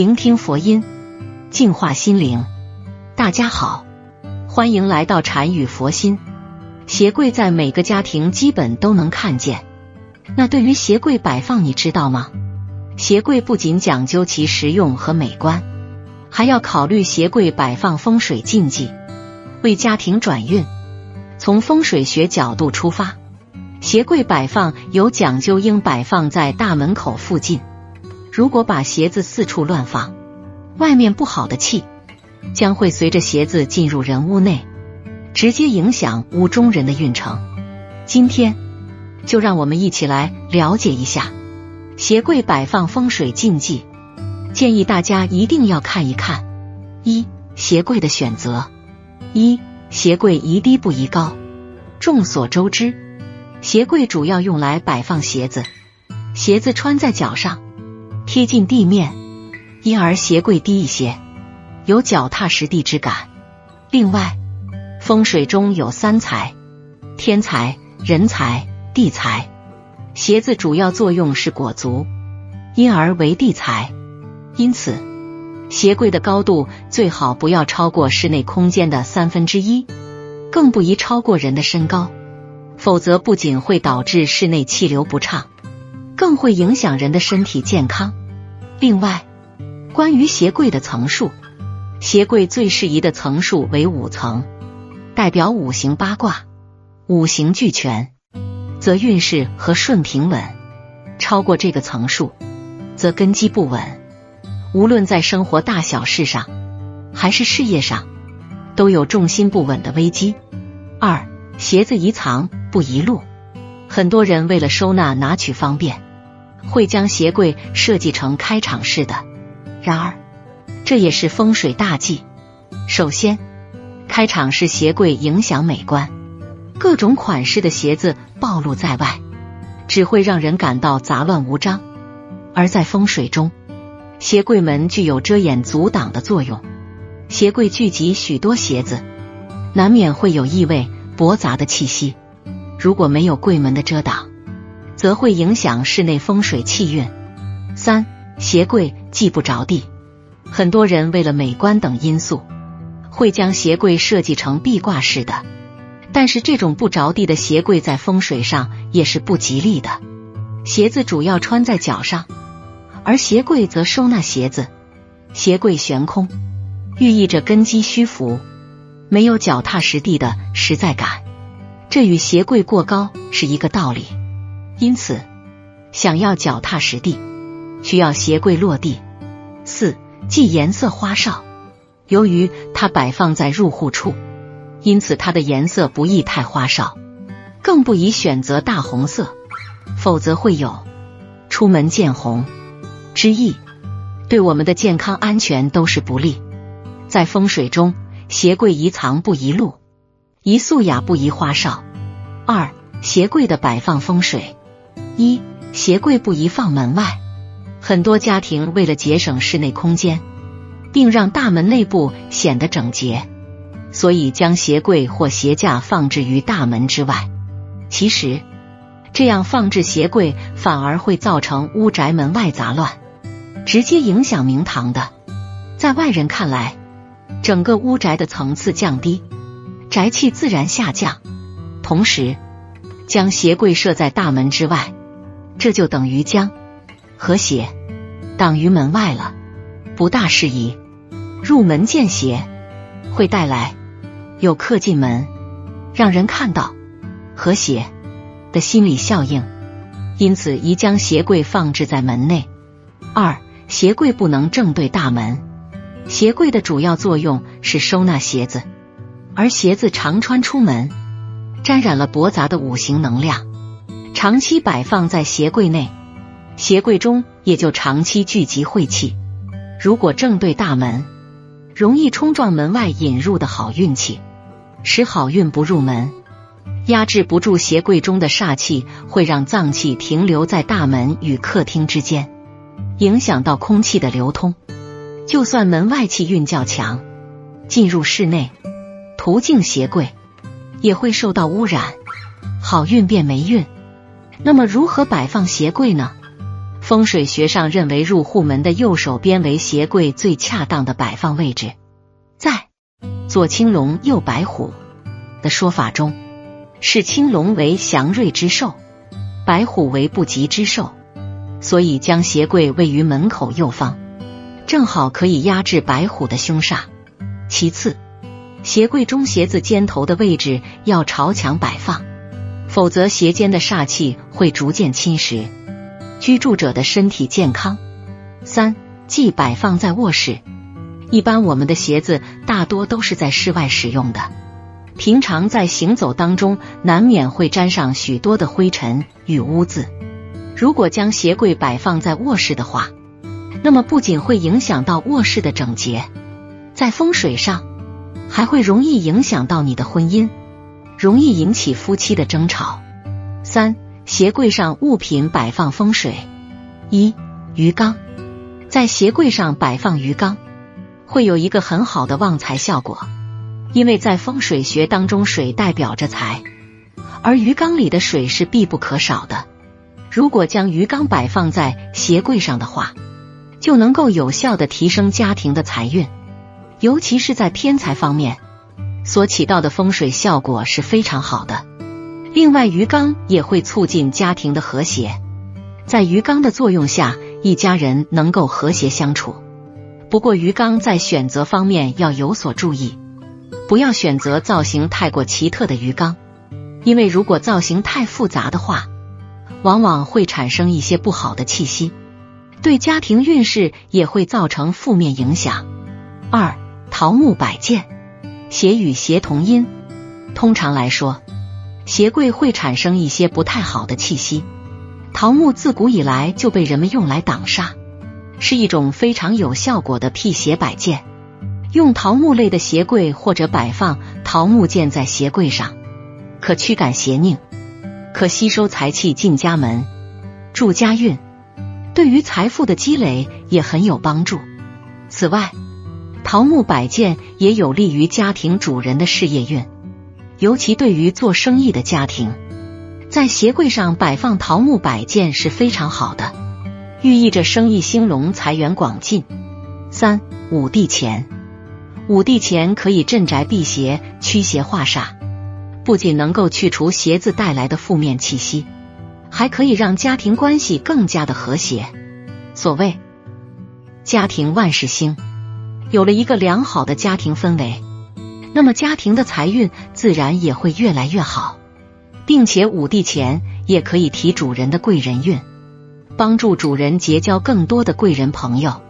聆听佛音，净化心灵。大家好，欢迎来到禅语佛心。鞋柜在每个家庭基本都能看见。那对于鞋柜摆放，你知道吗？鞋柜不仅讲究其实用和美观，还要考虑鞋柜摆放风水禁忌，为家庭转运。从风水学角度出发，鞋柜摆放有讲究，应摆放在大门口附近。如果把鞋子四处乱放，外面不好的气将会随着鞋子进入人屋内，直接影响屋中人的运程。今天就让我们一起来了解一下鞋柜摆放风水禁忌，建议大家一定要看一看。一、鞋柜的选择。一、鞋柜宜低不宜高。众所周知，鞋柜主要用来摆放鞋子，鞋子穿在脚上。贴近地面，因而鞋柜低一些，有脚踏实地之感。另外，风水中有三财：天财、人财、地财。鞋子主要作用是裹足，因而为地财。因此，鞋柜的高度最好不要超过室内空间的三分之一，更不宜超过人的身高，否则不仅会导致室内气流不畅，更会影响人的身体健康。另外，关于鞋柜的层数，鞋柜最适宜的层数为五层，代表五行八卦，五行俱全，则运势和顺平稳。超过这个层数，则根基不稳，无论在生活大小事上，还是事业上，都有重心不稳的危机。二，鞋子宜藏不宜露。很多人为了收纳拿取方便。会将鞋柜设计成开场式的，然而这也是风水大忌。首先，开场式鞋柜影响美观，各种款式的鞋子暴露在外，只会让人感到杂乱无章。而在风水中，鞋柜门具有遮掩阻挡的作用。鞋柜聚集许多鞋子，难免会有异味驳杂的气息。如果没有柜门的遮挡，则会影响室内风水气运。三鞋柜既不着地，很多人为了美观等因素，会将鞋柜设计成壁挂式的。但是这种不着地的鞋柜在风水上也是不吉利的。鞋子主要穿在脚上，而鞋柜则收纳鞋子。鞋柜悬空，寓意着根基虚浮，没有脚踏实地的实在感。这与鞋柜过高是一个道理。因此，想要脚踏实地，需要鞋柜落地。四，忌颜色花哨。由于它摆放在入户处，因此它的颜色不宜太花哨，更不宜选择大红色，否则会有出门见红之意，对我们的健康安全都是不利。在风水中，鞋柜宜藏不宜露，宜素雅不宜花哨。二，鞋柜的摆放风水。一鞋柜不宜放门外，很多家庭为了节省室内空间，并让大门内部显得整洁，所以将鞋柜或鞋架放置于大门之外。其实，这样放置鞋柜反而会造成屋宅门外杂乱，直接影响明堂的。在外人看来，整个屋宅的层次降低，宅气自然下降。同时，将鞋柜设在大门之外。这就等于将和谐挡于门外了，不大适宜。入门见鞋会带来有客进门，让人看到和谐的心理效应，因此宜将鞋柜放置在门内。二，鞋柜不能正对大门。鞋柜的主要作用是收纳鞋子，而鞋子常穿出门，沾染了驳杂的五行能量。长期摆放在鞋柜内，鞋柜中也就长期聚集晦气。如果正对大门，容易冲撞门外引入的好运气，使好运不入门。压制不住鞋柜中的煞气，会让脏气停留在大门与客厅之间，影响到空气的流通。就算门外气运较强，进入室内途径鞋柜，也会受到污染，好运变霉运。那么如何摆放鞋柜呢？风水学上认为，入户门的右手边为鞋柜最恰当的摆放位置。在左青龙右白虎的说法中，视青龙为祥瑞之兽，白虎为不吉之兽，所以将鞋柜位于门口右方，正好可以压制白虎的凶煞。其次，鞋柜中鞋子尖头的位置要朝墙摆放，否则鞋尖的煞气会逐渐侵蚀居住者的身体健康。三，忌摆放在卧室。一般我们的鞋子大多都是在室外使用的，平常在行走当中难免会沾上许多的灰尘与污渍。如果将鞋柜摆放在卧室的话，那么不仅会影响到卧室的整洁，在风水上还会容易影响到你的婚姻，容易引起夫妻的争吵。三、鞋柜上物品摆放风水：一、鱼缸，在鞋柜上摆放鱼缸。会有一个很好的旺财效果，因为在风水学当中，水代表着财，而鱼缸里的水是必不可少的。如果将鱼缸摆放在鞋柜上的话，就能够有效的提升家庭的财运，尤其是在偏财方面，所起到的风水效果是非常好的。另外，鱼缸也会促进家庭的和谐，在鱼缸的作用下，一家人能够和谐相处。不过，鱼缸在选择方面要有所注意，不要选择造型太过奇特的鱼缸，因为如果造型太复杂的话，往往会产生一些不好的气息，对家庭运势也会造成负面影响。二、桃木摆件，鞋与鞋同音，通常来说，鞋柜会产生一些不太好的气息。桃木自古以来就被人们用来挡煞。是一种非常有效果的辟邪摆件，用桃木类的鞋柜或者摆放桃木件在鞋柜上，可驱赶邪佞，可吸收财气进家门，助家运，对于财富的积累也很有帮助。此外，桃木摆件也有利于家庭主人的事业运，尤其对于做生意的家庭，在鞋柜上摆放桃木摆件是非常好的。寓意着生意兴隆、财源广进。三五帝钱，五帝钱可以镇宅辟邪、驱邪化煞，不仅能够去除鞋子带来的负面气息，还可以让家庭关系更加的和谐。所谓家庭万事兴，有了一个良好的家庭氛围，那么家庭的财运自然也会越来越好，并且五帝钱也可以提主人的贵人运。帮助主人结交更多的贵人朋友，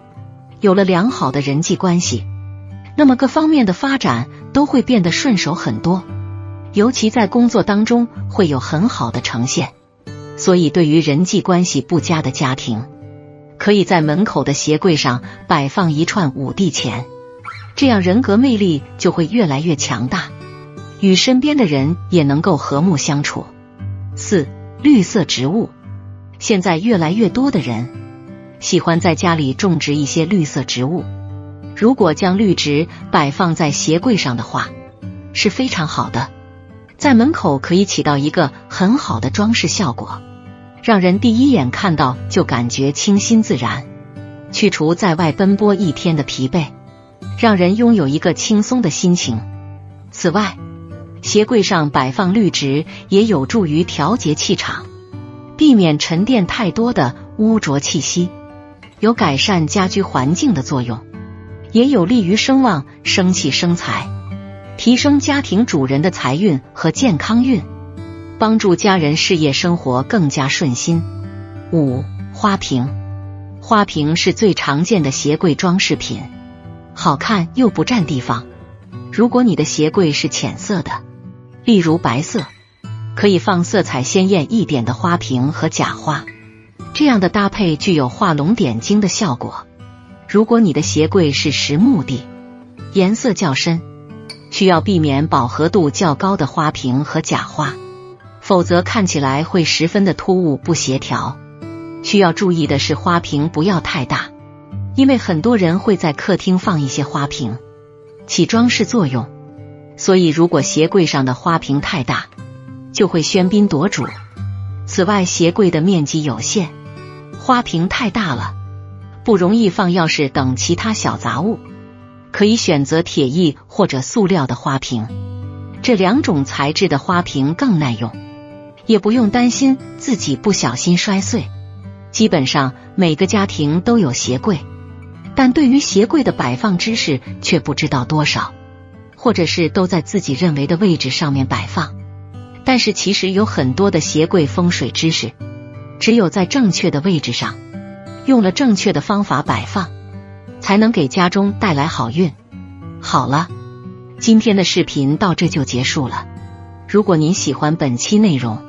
有了良好的人际关系，那么各方面的发展都会变得顺手很多，尤其在工作当中会有很好的呈现。所以，对于人际关系不佳的家庭，可以在门口的鞋柜上摆放一串五帝钱，这样人格魅力就会越来越强大，与身边的人也能够和睦相处。四、绿色植物。现在越来越多的人喜欢在家里种植一些绿色植物。如果将绿植摆放在鞋柜上的话，是非常好的，在门口可以起到一个很好的装饰效果，让人第一眼看到就感觉清新自然，去除在外奔波一天的疲惫，让人拥有一个轻松的心情。此外，鞋柜上摆放绿植也有助于调节气场。避免沉淀太多的污浊气息，有改善家居环境的作用，也有利于声望、生气、生财，提升家庭主人的财运和健康运，帮助家人事业生活更加顺心。五花瓶，花瓶是最常见的鞋柜装饰品，好看又不占地方。如果你的鞋柜是浅色的，例如白色。可以放色彩鲜艳一点的花瓶和假花，这样的搭配具有画龙点睛的效果。如果你的鞋柜是实木地，颜色较深，需要避免饱和度较高的花瓶和假花，否则看起来会十分的突兀不协调。需要注意的是，花瓶不要太大，因为很多人会在客厅放一些花瓶，起装饰作用。所以，如果鞋柜上的花瓶太大，就会喧宾夺主。此外，鞋柜的面积有限，花瓶太大了，不容易放钥匙等其他小杂物，可以选择铁艺或者塑料的花瓶。这两种材质的花瓶更耐用，也不用担心自己不小心摔碎。基本上每个家庭都有鞋柜，但对于鞋柜的摆放知识却不知道多少，或者是都在自己认为的位置上面摆放。但是其实有很多的鞋柜风水知识，只有在正确的位置上，用了正确的方法摆放，才能给家中带来好运。好了，今天的视频到这就结束了。如果您喜欢本期内容，